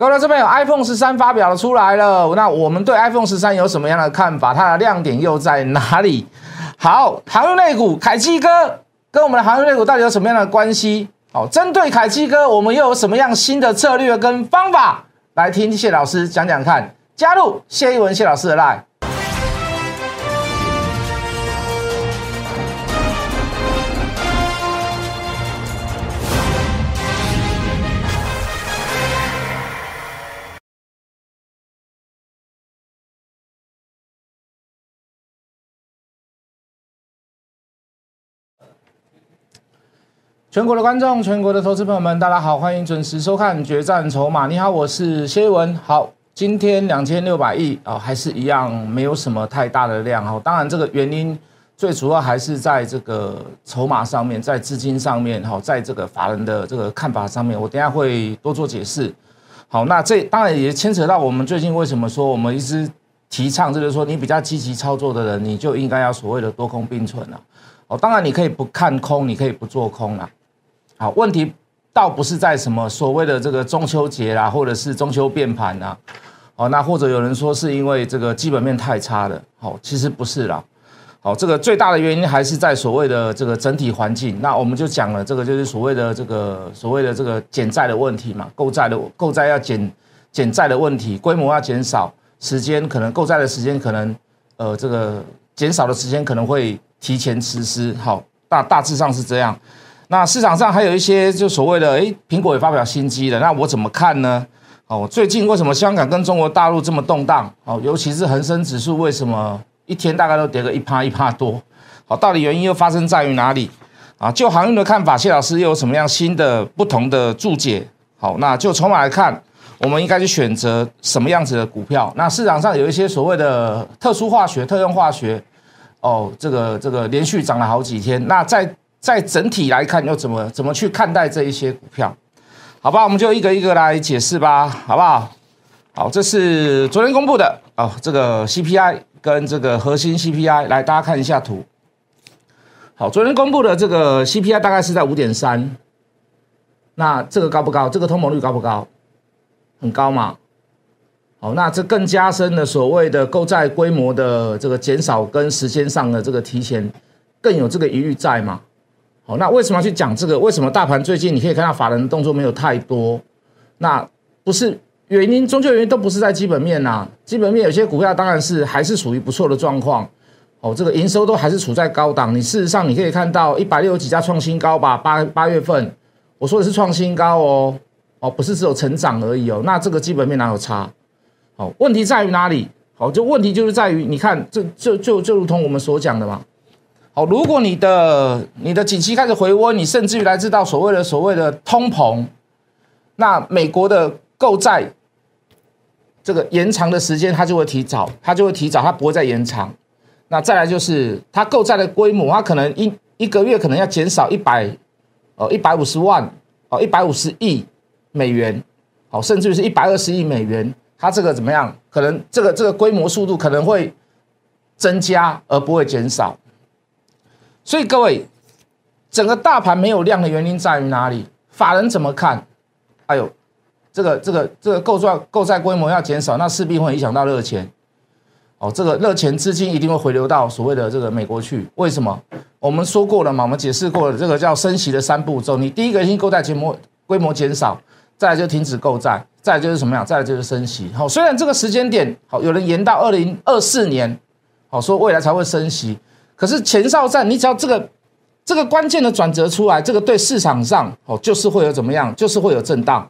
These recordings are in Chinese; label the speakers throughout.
Speaker 1: 各位这边有 iPhone 十三发表了出来了，那我们对 iPhone 十三有什么样的看法？它的亮点又在哪里？好，航运类股凯基哥跟我们的航运类股到底有什么样的关系？好，针对凯基哥，我们又有什么样新的策略跟方法？来听谢老师讲讲看。加入谢一文谢老师的 line。全国的观众，全国的投资朋友们，大家好，欢迎准时收看《决战筹码》。你好，我是谢文。好，今天两千六百亿啊，还是一样，没有什么太大的量哈。当然，这个原因最主要还是在这个筹码上面，在资金上面哈，在这个法人的这个看法上面，我等下会多做解释。好，那这当然也牵扯到我们最近为什么说我们一直提倡，就是说你比较积极操作的人，你就应该要所谓的多空并存了。哦，当然你可以不看空，你可以不做空了。好，问题倒不是在什么所谓的这个中秋节啦，或者是中秋变盘呐，哦，那或者有人说是因为这个基本面太差了，好，其实不是啦，好，这个最大的原因还是在所谓的这个整体环境。那我们就讲了，这个就是所谓的这个所谓的这个减债的问题嘛，购债的购债要减减债的问题，规模要减少，时间可能购债的时间可能呃这个减少的时间可能会提前实施，好，大大致上是这样。那市场上还有一些就所谓的，哎，苹果也发表新机了，那我怎么看呢？哦，最近为什么香港跟中国大陆这么动荡？哦，尤其是恒生指数为什么一天大概都跌个一趴一趴多？好，到底原因又发生在于哪里？啊，就行业的看法，谢老师又有什么样新的不同的注解？好，那就筹码来看，我们应该去选择什么样子的股票？那市场上有一些所谓的特殊化学、特用化学，哦，这个这个连续涨了好几天，那在。在整体来看，又怎么怎么去看待这一些股票？好吧，我们就一个一个来解释吧，好不好？好，这是昨天公布的哦，这个 CPI 跟这个核心 CPI，来大家看一下图。好，昨天公布的这个 CPI 大概是在五点三，那这个高不高？这个通膨率高不高？很高嘛？好，那这更加深了所谓的购债规模的这个减少跟时间上的这个提前，更有这个疑虑在嘛？好，那为什么要去讲这个？为什么大盘最近你可以看到法人的动作没有太多？那不是原因，终究原因都不是在基本面呐。基本面有些股票当然是还是属于不错的状况。哦，这个营收都还是处在高档。你事实上你可以看到一百六十几家创新高吧？八八月份我说的是创新高哦，哦，不是只有成长而已哦。那这个基本面哪有差？好，问题在于哪里？好，就问题就是在于你看，这就就就如同我们所讲的嘛。好，如果你的你的景气开始回温，你甚至于来自到所谓的所谓的通膨，那美国的购债这个延长的时间，它就会提早，它就会提早，它不会再延长。那再来就是它购债的规模，它可能一一个月可能要减少一百呃一百五十万哦一百五十亿美元，哦，甚至于是一百二十亿美元，它这个怎么样？可能这个这个规模速度可能会增加而不会减少。所以各位，整个大盘没有量的原因在于哪里？法人怎么看？哎呦，这个这个这个购债购债规模要减少，那势必会影响到热钱。哦，这个热钱资金一定会回流到所谓的这个美国去。为什么？我们说过了嘛，我们解释过了，这个叫升息的三步骤。你第一个先购债规模规模减少，再来就停止购债，再来就是什么样？再来就是升息。好，虽然这个时间点好，有人延到二零二四年，好说未来才会升息。可是前哨战，你只要这个这个关键的转折出来，这个对市场上哦，就是会有怎么样，就是会有震荡。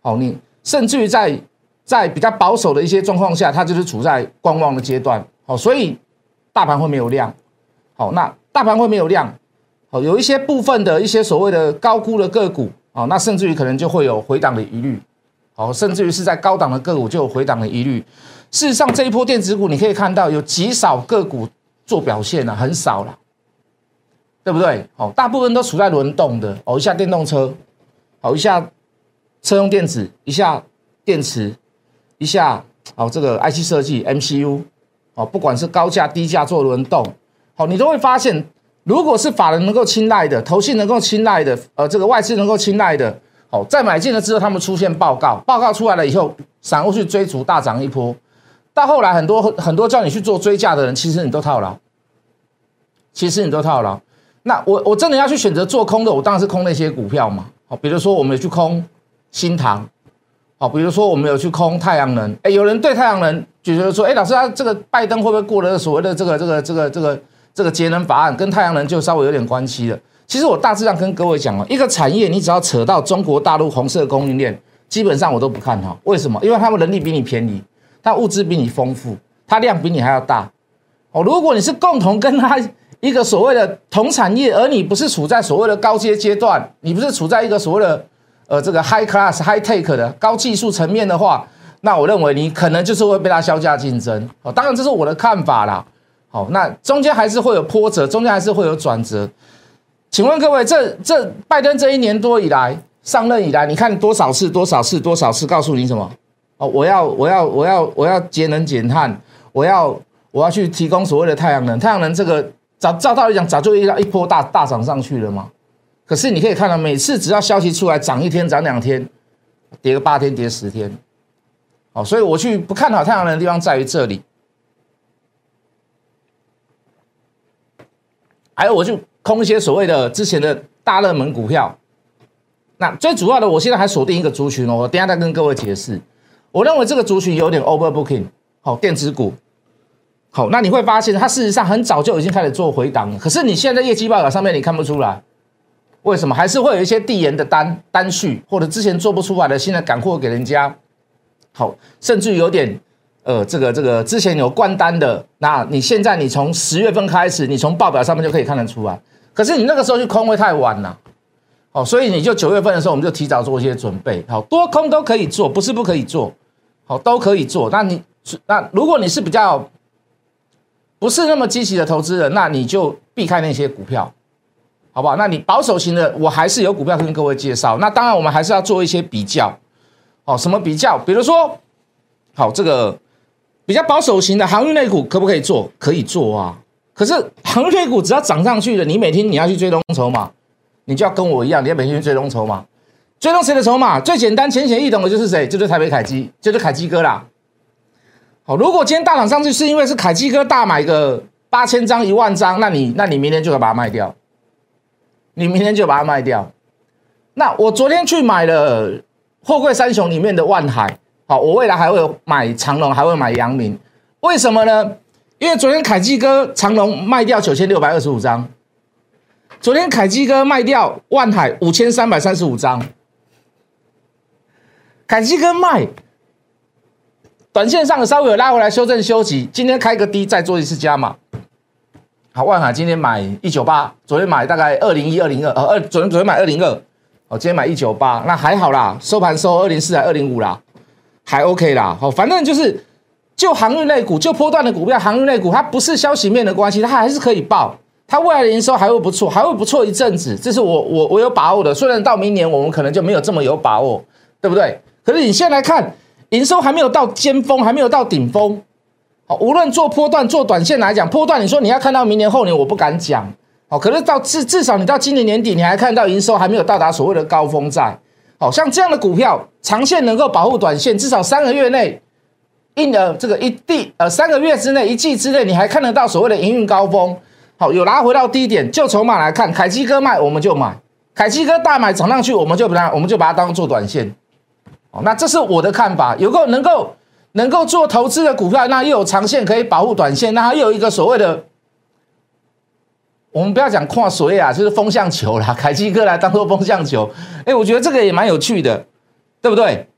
Speaker 1: 好，你甚至于在在比较保守的一些状况下，它就是处在观望的阶段。好，所以大盘会没有量。好，那大盘会没有量。好，有一些部分的一些所谓的高估的个股啊，那甚至于可能就会有回档的疑虑。好，甚至于是在高档的个股就有回档的疑虑。事实上，这一波电子股你可以看到有极少个股。做表现呢很少了，对不对？哦，大部分都处在轮动的。哦，一下电动车，好一下车用电子，一下电池，一下哦这个 IC 设计 MCU，哦不管是高价低价做轮动，好你都会发现，如果是法人能够青睐的，投信能够青睐的，呃这个外资能够青睐的，好，在买进了之后，他们出现报告，报告出来了以后，散户去追逐大涨一波，到后来很多很多叫你去做追价的人，其实你都套牢，其实你都套牢。那我我真的要去选择做空的，我当然是空那些股票嘛。好，比如说我们有去空新塘，好，比如说我们有去空太阳能。哎，有人对太阳能就觉得说，哎，老师他这个拜登会不会过了所谓的这个这个这个这个这个节能法案，跟太阳能就稍微有点关系了。其实我大致上跟各位讲哦，一个产业你只要扯到中国大陆红色供应链，基本上我都不看好。为什么？因为他们人力比你便宜，他物资比你丰富，他量比你还要大。哦，如果你是共同跟他一个所谓的同产业，而你不是处在所谓的高阶阶段，你不是处在一个所谓的呃这个 high class high take 的高技术层面的话，那我认为你可能就是会被他削价竞争。哦，当然这是我的看法啦。好，那中间还是会有波折，中间还是会有转折。请问各位，这这拜登这一年多以来上任以来，你看多少次、多少次、多少次告诉你什么？哦，我要我要我要我要节能减碳，我要我要去提供所谓的太阳能。太阳能这个早照道理讲，早就一一波大大涨上去了嘛。可是你可以看到，每次只要消息出来，涨一天、涨两天，跌个八天、跌十天。哦，所以我去不看好太阳能的地方在于这里。还有，我就。空一些所谓的之前的大热门股票，那最主要的，我现在还锁定一个族群哦，我等下再跟各位解释。我认为这个族群有点 overbooking，好，电子股，好，那你会发现它事实上很早就已经开始做回档了，可是你现在业绩报表上面你看不出来，为什么？还是会有一些递延的单单序，或者之前做不出来的，现在赶货给人家，好，甚至有点。呃，这个这个之前有关单的，那你现在你从十月份开始，你从报表上面就可以看得出来。可是你那个时候去空位太晚了，哦，所以你就九月份的时候，我们就提早做一些准备。好多空都可以做，不是不可以做，好都可以做。那你那如果你是比较不是那么积极的投资人，那你就避开那些股票，好不好？那你保守型的，我还是有股票跟各位介绍。那当然，我们还是要做一些比较，哦，什么比较？比如说，好这个。比较保守型的航运类股可不可以做？可以做啊。可是航运类股只要涨上去了，你每天你要去追踪筹码，你就要跟我一样，你要每天去追踪筹码。追踪谁的筹码？最简单、浅显易懂的就是谁？就是台北凯基，就是凯基哥啦。好，如果今天大涨上去是因为是凯基哥大买个八千张、一万张，那你那你明天就要把它卖掉。你明天就把它卖掉。那我昨天去买了货柜三雄里面的万海。好，我未来还会买长隆，还会买阳明，为什么呢？因为昨天凯基哥长隆卖掉九千六百二十五张，昨天凯基哥卖掉万海五千三百三十五张，凯基哥卖，短线上稍微有拉回来修正休息，今天开个低再做一次加码。好，万海今天买一九八，昨天买大概二零一二零二，呃二昨天昨天买二零二，哦今天买一九八，那还好啦，收盘收二零四还二零五啦。还 OK 啦，好，反正就是就航运类股，就波段的股票，航运类股它不是消息面的关系，它还是可以报，它未来的营收还会不错，还会不错一阵子，这是我我我有把握的。虽然到明年我们可能就没有这么有把握，对不对？可是你现在来看营收还没有到尖峰，还没有到顶峰，好，无论做波段做短线来讲，波段你说你要看到明年后年，我不敢讲，好，可是到至至少你到今年年底，你还看到营收还没有到达所谓的高峰在。好像这样的股票，长线能够保护短线，至少三个月内，一呃这个一地呃三个月之内，一季之内，你还看得到所谓的营运高峰。好，有拉回到低点，就筹码来看，凯基哥卖我们就买，凯基哥大买涨上去，我们就把它我们就把它当做短线。哦，那这是我的看法，有个能够能够做投资的股票，那又有长线可以保护短线，那还有一个所谓的。我们不要讲跨水啊，就是风向球啦，凯基哥来当做风向球，哎，我觉得这个也蛮有趣的，对不对？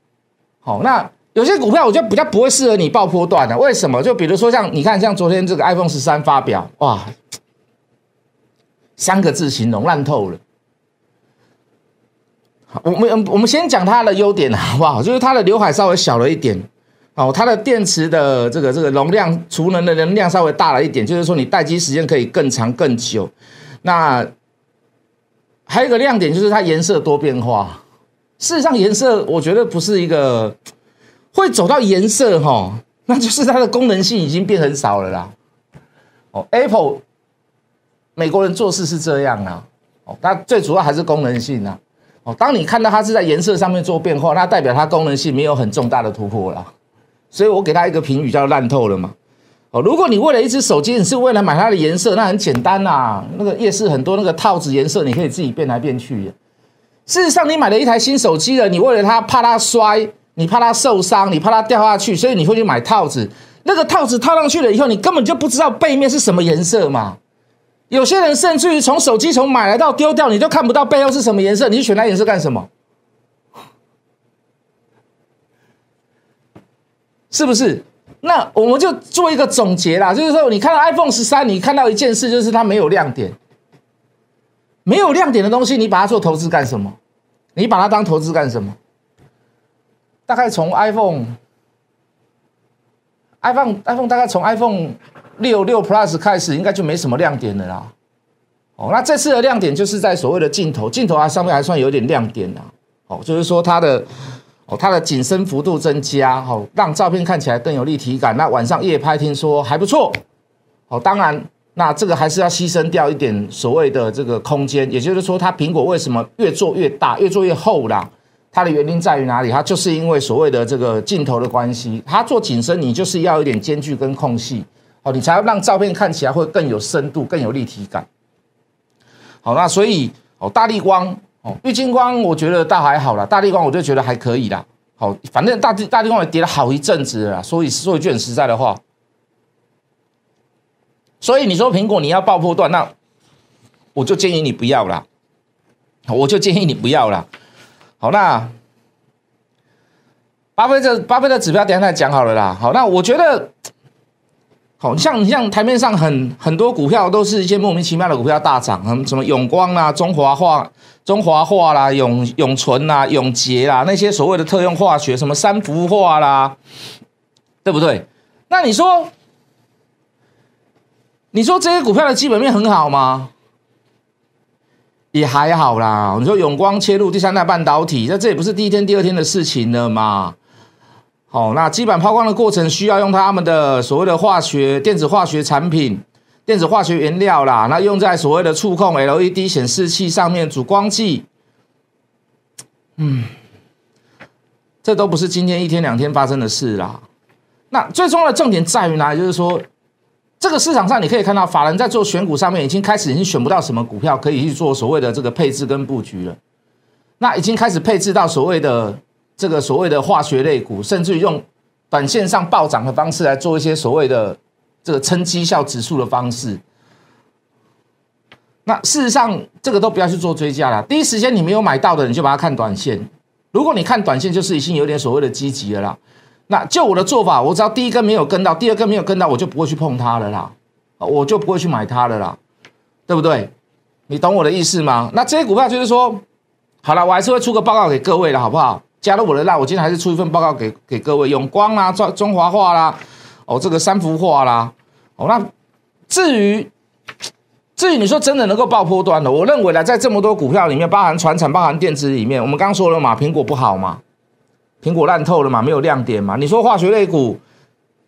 Speaker 1: 好，那有些股票我觉得比较不会适合你爆波段的，为什么？就比如说像你看，像昨天这个 iPhone 十三发表，哇，三个字形容烂透了。我们我们先讲它的优点好不好？就是它的刘海稍微小了一点。哦，它的电池的这个这个容量储能的能量稍微大了一点，就是说你待机时间可以更长更久。那还有一个亮点就是它颜色多变化。事实上，颜色我觉得不是一个会走到颜色哈，那就是它的功能性已经变很少了啦。哦，Apple 美国人做事是这样啊。哦，它最主要还是功能性啊。哦，当你看到它是在颜色上面做变化，那代表它功能性没有很重大的突破了。所以我给它一个评语叫烂透了嘛。哦，如果你为了一只手机，你是为了买它的颜色，那很简单呐。那个夜市很多那个套子颜色，你可以自己变来变去。事实上，你买了一台新手机了，你为了它怕它摔，你怕它受伤，你怕它掉下去，所以你会去买套子。那个套子套上去了以后，你根本就不知道背面是什么颜色嘛。有些人甚至于从手机从买来到丢掉，你都看不到背后是什么颜色，你选那颜色干什么？是不是？那我们就做一个总结啦，就是说，你看到 iPhone 十三，你看到一件事，就是它没有亮点。没有亮点的东西，你把它做投资干什么？你把它当投资干什么？大概从 iPhone，iPhone，iPhone 大概从 iPhone 六六 Plus 开始，应该就没什么亮点的啦。哦，那这次的亮点就是在所谓的镜头，镜头啊上面还算有点亮点啦。哦，就是说它的。哦，它的景深幅度增加，哦，让照片看起来更有立体感。那晚上夜拍听说还不错。哦，当然，那这个还是要牺牲掉一点所谓的这个空间。也就是说，它苹果为什么越做越大，越做越厚啦？它的原因在于哪里？它就是因为所谓的这个镜头的关系。它做景深，你就是要一点间距跟空隙，哦，你才要让照片看起来会更有深度、更有立体感。好，那所以哦，大力光。哦玉金光，我觉得倒还好啦，大力光我就觉得还可以啦。好，反正大大力光也跌了好一阵子了，所以说一句很实在的话，所以你说苹果你要爆破段，那我就建议你不要啦，我就建议你不要啦。好，那巴菲特巴菲特指标等下再讲好了啦。好，那我觉得。好像你像台面上很很多股票都是一些莫名其妙的股票大涨，什么永光啦、中华化、中华化啦、永永存啦、永捷啦，那些所谓的特用化学，什么三氟化啦，对不对？那你说，你说这些股票的基本面很好吗？也还好啦。你说永光切入第三代半导体，那这也不是第一天、第二天的事情了嘛。哦，那基板抛光的过程需要用他们的所谓的化学电子化学产品、电子化学原料啦，那用在所谓的触控 LED 显示器上面主光剂。嗯，这都不是今天一天两天发生的事啦。那最重要的重点在于哪里？就是说，这个市场上你可以看到，法人在做选股上面已经开始已经选不到什么股票可以去做所谓的这个配置跟布局了。那已经开始配置到所谓的。这个所谓的化学类股，甚至于用短线上暴涨的方式来做一些所谓的这个称绩效指数的方式。那事实上，这个都不要去做追加了。第一时间你没有买到的，你就把它看短线。如果你看短线，就是已经有点所谓的积极了啦。那就我的做法，我只要第一根没有跟到，第二根没有跟到，我就不会去碰它了啦，我就不会去买它了啦，对不对？你懂我的意思吗？那这些股票就是说，好了，我还是会出个报告给各位的，好不好？加入我的那，我今天还是出一份报告给给各位。永光啦，中中华化啦，哦，这个三幅画啦，哦，那至于至于你说真的能够爆破端的，我认为呢，在这么多股票里面，包含船产、包含电子里面，我们刚刚说了嘛，苹果不好嘛，苹果烂透了嘛，没有亮点嘛。你说化学类股，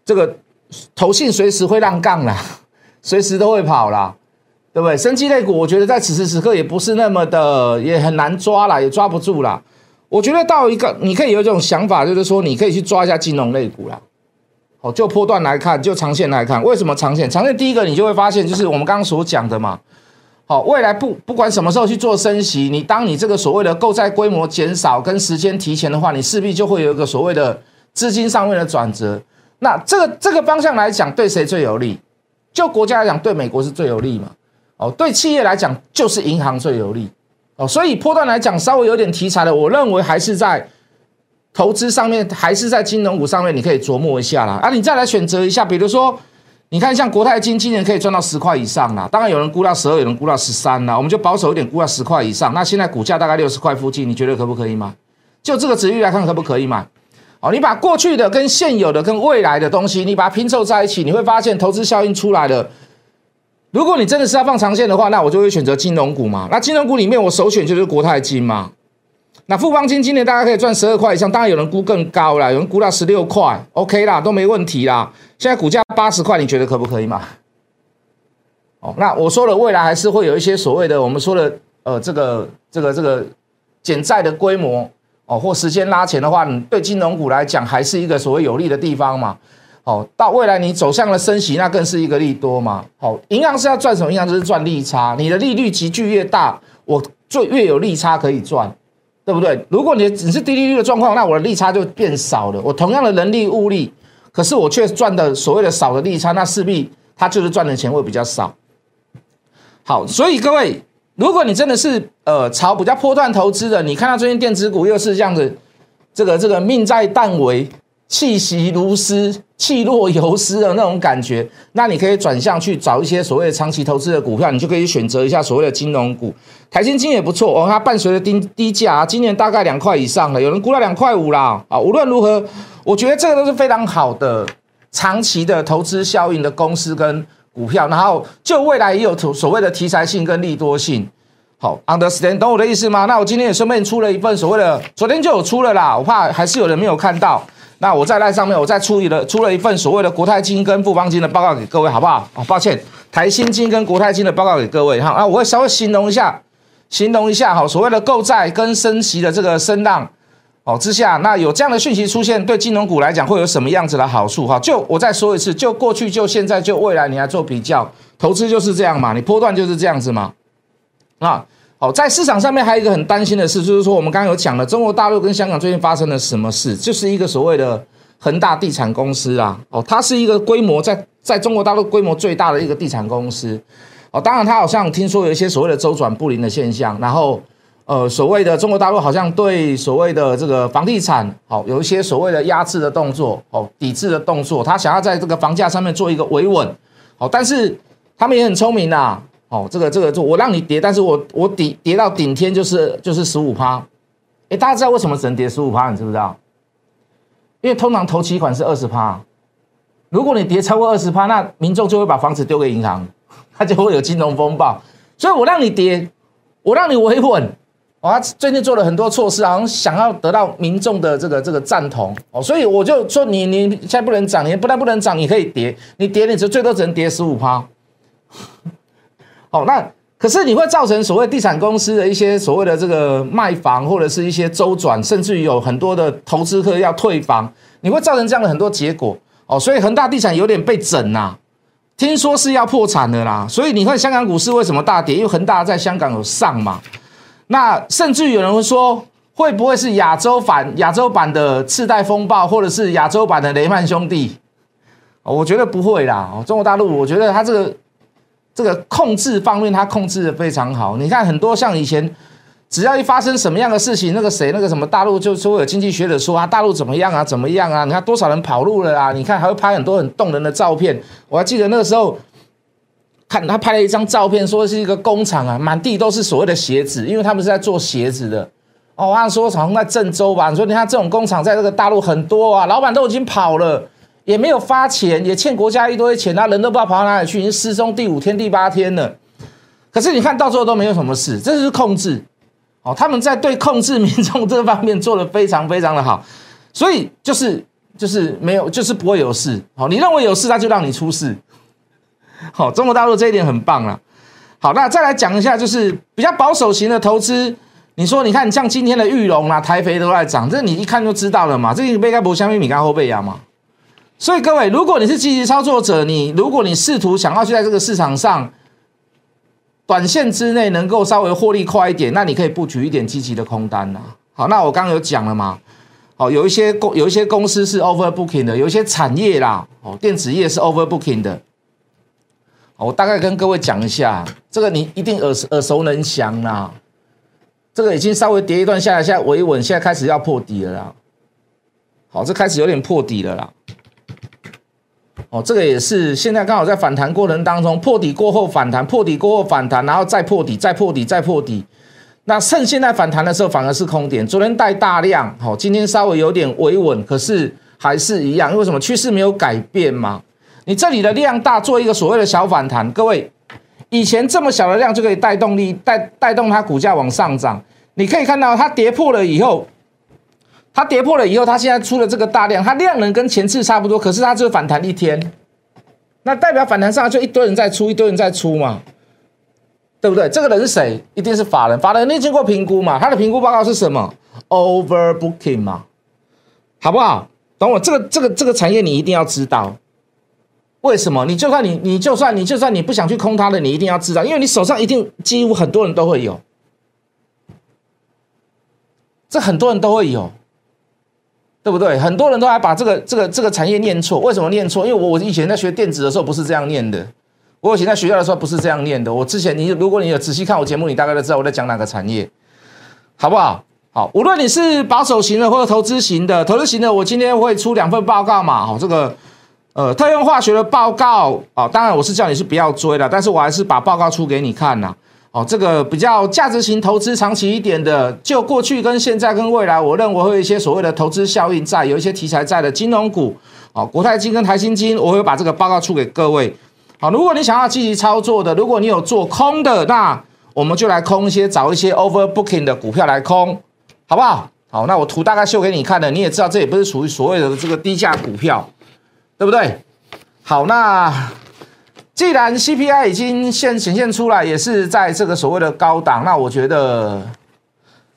Speaker 1: 这个投信随时会让杠啦，随时都会跑啦，对不对？生机类股，我觉得在此时此刻也不是那么的，也很难抓啦，也抓不住啦。我觉得到一个，你可以有一种想法，就是说，你可以去抓一下金融类股啦。好，就波段来看，就长线来看，为什么长线？长线第一个，你就会发现，就是我们刚刚所讲的嘛。好，未来不不管什么时候去做升息，你当你这个所谓的购债规模减少跟时间提前的话，你势必就会有一个所谓的资金上面的转折。那这个这个方向来讲，对谁最有利？就国家来讲，对美国是最有利嘛？哦，对企业来讲，就是银行最有利。哦，所以波段来讲，稍微有点题材的，我认为还是在投资上面，还是在金融股上面，你可以琢磨一下啦。啊，你再来选择一下，比如说，你看像国泰金，今年可以赚到十块以上啦。当然有人估到十二，有人估到十三啦。我们就保守一点，估到十块以上。那现在股价大概六十块附近，你觉得可不可以买？就这个值域来看，可不可以买？哦，你把过去的跟现有的跟未来的东西，你把它拼凑在一起，你会发现投资效应出来了。如果你真的是要放长线的话，那我就会选择金融股嘛。那金融股里面，我首选就是国泰金嘛。那富邦金今年大概可以赚十二块以上，当然有人估更高啦，有人估到十六块，OK 啦，都没问题啦。现在股价八十块，你觉得可不可以嘛？哦，那我说了，未来还是会有一些所谓的我们说的呃，这个这个这个减债的规模哦，或时间拉前的话，你对金融股来讲还是一个所谓有利的地方嘛。哦，到未来你走向了升息，那更是一个利多嘛。好，银行是要赚什么？银行就是赚利差。你的利率急剧越大，我就越有利差可以赚，对不对？如果你只是低利率的状况，那我的利差就变少了。我同样的人力物力，可是我却赚的所谓的少的利差，那势必它就是赚的钱会比较少。好，所以各位，如果你真的是呃炒比较波段投资的，你看到最近电子股又是这样子，这个这个命在旦夕，气息如丝。气若游丝的那种感觉，那你可以转向去找一些所谓的长期投资的股票，你就可以选择一下所谓的金融股。台新金也不错哦，它伴随着低低价，今年大概两块以上了，有人估到两块五啦啊。无论如何，我觉得这个都是非常好的长期的投资效应的公司跟股票，然后就未来也有所谓的题材性跟利多性。好，understand 懂我的意思吗？那我今天也顺便出了一份所谓的，昨天就有出了啦，我怕还是有人没有看到。那我在那上面，我再出一了出了一份所谓的国泰金跟富邦金的报告给各位，好不好？哦，抱歉，台新金跟国泰金的报告给各位哈。啊，我会稍微形容一下，形容一下哈，所谓的购债跟升息的这个声浪哦之下，那有这样的讯息出现，对金融股来讲会有什么样子的好处哈？就我再说一次，就过去就现在就未来，你来做比较，投资就是这样嘛，你波段就是这样子嘛，啊。好，在市场上面还有一个很担心的事，就是说我们刚刚有讲了，中国大陆跟香港最近发生了什么事？就是一个所谓的恒大地产公司啊，哦，它是一个规模在在中国大陆规模最大的一个地产公司，哦，当然它好像听说有一些所谓的周转不灵的现象，然后呃，所谓的中国大陆好像对所谓的这个房地产，好有一些所谓的压制的动作，哦，抵制的动作，他想要在这个房价上面做一个维稳，好，但是他们也很聪明呐。哦，这个这个，我让你跌，但是我我底跌到顶天就是就是十五趴，哎，大家知道为什么只能跌十五趴？你知不知道？因为通常投期款是二十趴，如果你跌超过二十趴，那民众就会把房子丢给银行，它就会有金融风暴。所以我让你跌，我让你维稳，他最近做了很多措施，好像想要得到民众的这个这个赞同哦，所以我就说你你现在不能涨，你不但不能涨，你可以跌，你跌你只最多只能跌十五趴。哦，那可是你会造成所谓地产公司的一些所谓的这个卖房或者是一些周转，甚至于有很多的投资客要退房，你会造成这样的很多结果。哦，所以恒大地产有点被整呐，听说是要破产的啦。所以你看香港股市为什么大跌？因为恒大在香港有上嘛。那甚至有人会说，会不会是亚洲版亚洲版的次贷风暴，或者是亚洲版的雷曼兄弟？我觉得不会啦。中国大陆，我觉得它这个。这个控制方面，它控制的非常好。你看，很多像以前，只要一发生什么样的事情，那个谁，那个什么大陆就说有经济学者说啊，大陆怎么样啊，怎么样啊？你看多少人跑路了啊？你看还会拍很多很动人的照片。我还记得那个时候，看他拍了一张照片，说是一个工厂啊，满地都是所谓的鞋子，因为他们是在做鞋子的。哦，按说好像在郑州吧？你说你看这种工厂在这个大陆很多啊，老板都已经跑了。也没有发钱，也欠国家一堆钱，他人都不知道跑到哪里去，已经失踪第五天、第八天了。可是你看到最后都没有什么事，这就是控制哦。他们在对控制民众这方面做的非常非常的好，所以就是就是没有，就是不会有事。好，你认为有事，他就让你出事。好，中国大陆这一点很棒啊。好，那再来讲一下，就是比较保守型的投资。你说，你看像今天的玉龙啊、台肥都在涨，这你一看就知道了嘛。这个贝盖博相比米干后背压嘛。所以各位，如果你是积极操作者，你如果你试图想要去在这个市场上短线之内能够稍微获利快一点，那你可以布局一点积极的空单呐。好，那我刚刚有讲了嘛，好，有一些公有一些公司是 overbooking 的，有一些产业啦，哦，电子业是 overbooking 的。我大概跟各位讲一下，这个你一定耳耳熟能详啦。这个已经稍微跌一段下来，现在维稳，现在开始要破底了啦。好，这开始有点破底了啦。哦，这个也是现在刚好在反弹过程当中破底过后反弹，破底过后反弹，然后再破底，再破底，再破底。那趁现在反弹的时候反而是空点。昨天带大量，好，今天稍微有点维稳，可是还是一样，因为什么？趋势没有改变嘛。你这里的量大，做一个所谓的小反弹，各位，以前这么小的量就可以带动力带带动它股价往上涨。你可以看到它跌破了以后。它跌破了以后，它现在出了这个大量，它量能跟前次差不多，可是它只有反弹一天，那代表反弹上来就一堆人在出，一堆人在出嘛。对不对？这个人是谁？一定是法人，法人你经过评估嘛？他的评估报告是什么？Overbooking 嘛，好不好？懂我？这个这个这个产业你一定要知道，为什么？你就算你你就算你就算你不想去空它的，你一定要知道，因为你手上一定几乎很多人都会有，这很多人都会有。对不对？很多人都还把这个这个这个产业念错，为什么念错？因为我我以前在学电子的时候不是这样念的，我以前在学校的时候不是这样念的。我之前你如果你有仔细看我节目，你大概都知道我在讲哪个产业，好不好？好，无论你是保守型的或者投资型的，投资型的我今天会出两份报告嘛，好，这个呃特用化学的报告啊，当然我是叫你是不要追的，但是我还是把报告出给你看呐。哦，这个比较价值型投资长期一点的，就过去跟现在跟未来，我认为会有一些所谓的投资效应在，有一些题材在的金融股，哦，国泰金跟台新金，我会把这个报告出给各位。好，如果你想要积极操作的，如果你有做空的，那我们就来空一些，找一些 overbooking 的股票来空，好不好？好，那我图大概秀给你看的，你也知道这也不是属于所谓的这个低价股票，对不对？好，那。既然 CPI 已经现显现出来，也是在这个所谓的高档，那我觉得，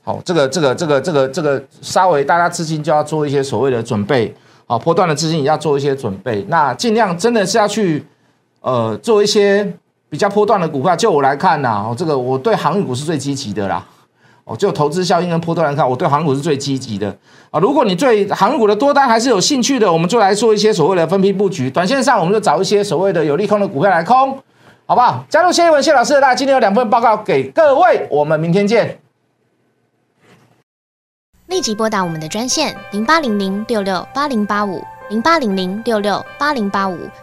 Speaker 1: 好，这个这个这个这个这个稍微大家资金就要做一些所谓的准备，好，波段的资金也要做一些准备，那尽量真的是要去，呃，做一些比较波段的股票。就我来看呐，这个我对航运股是最积极的啦。哦，就投资效应跟波段来看，我对航股是最积极的啊。如果你对航股的多单还是有兴趣的，我们就来做一些所谓的分批布局。短线上，我们就找一些所谓的有利空的股票来空，好不好？加入谢一文谢老师，那今天有两份报告给各位，我们明天见。
Speaker 2: 立即拨打我们的专线零八零零六六八零八五。零八零零六六八零八五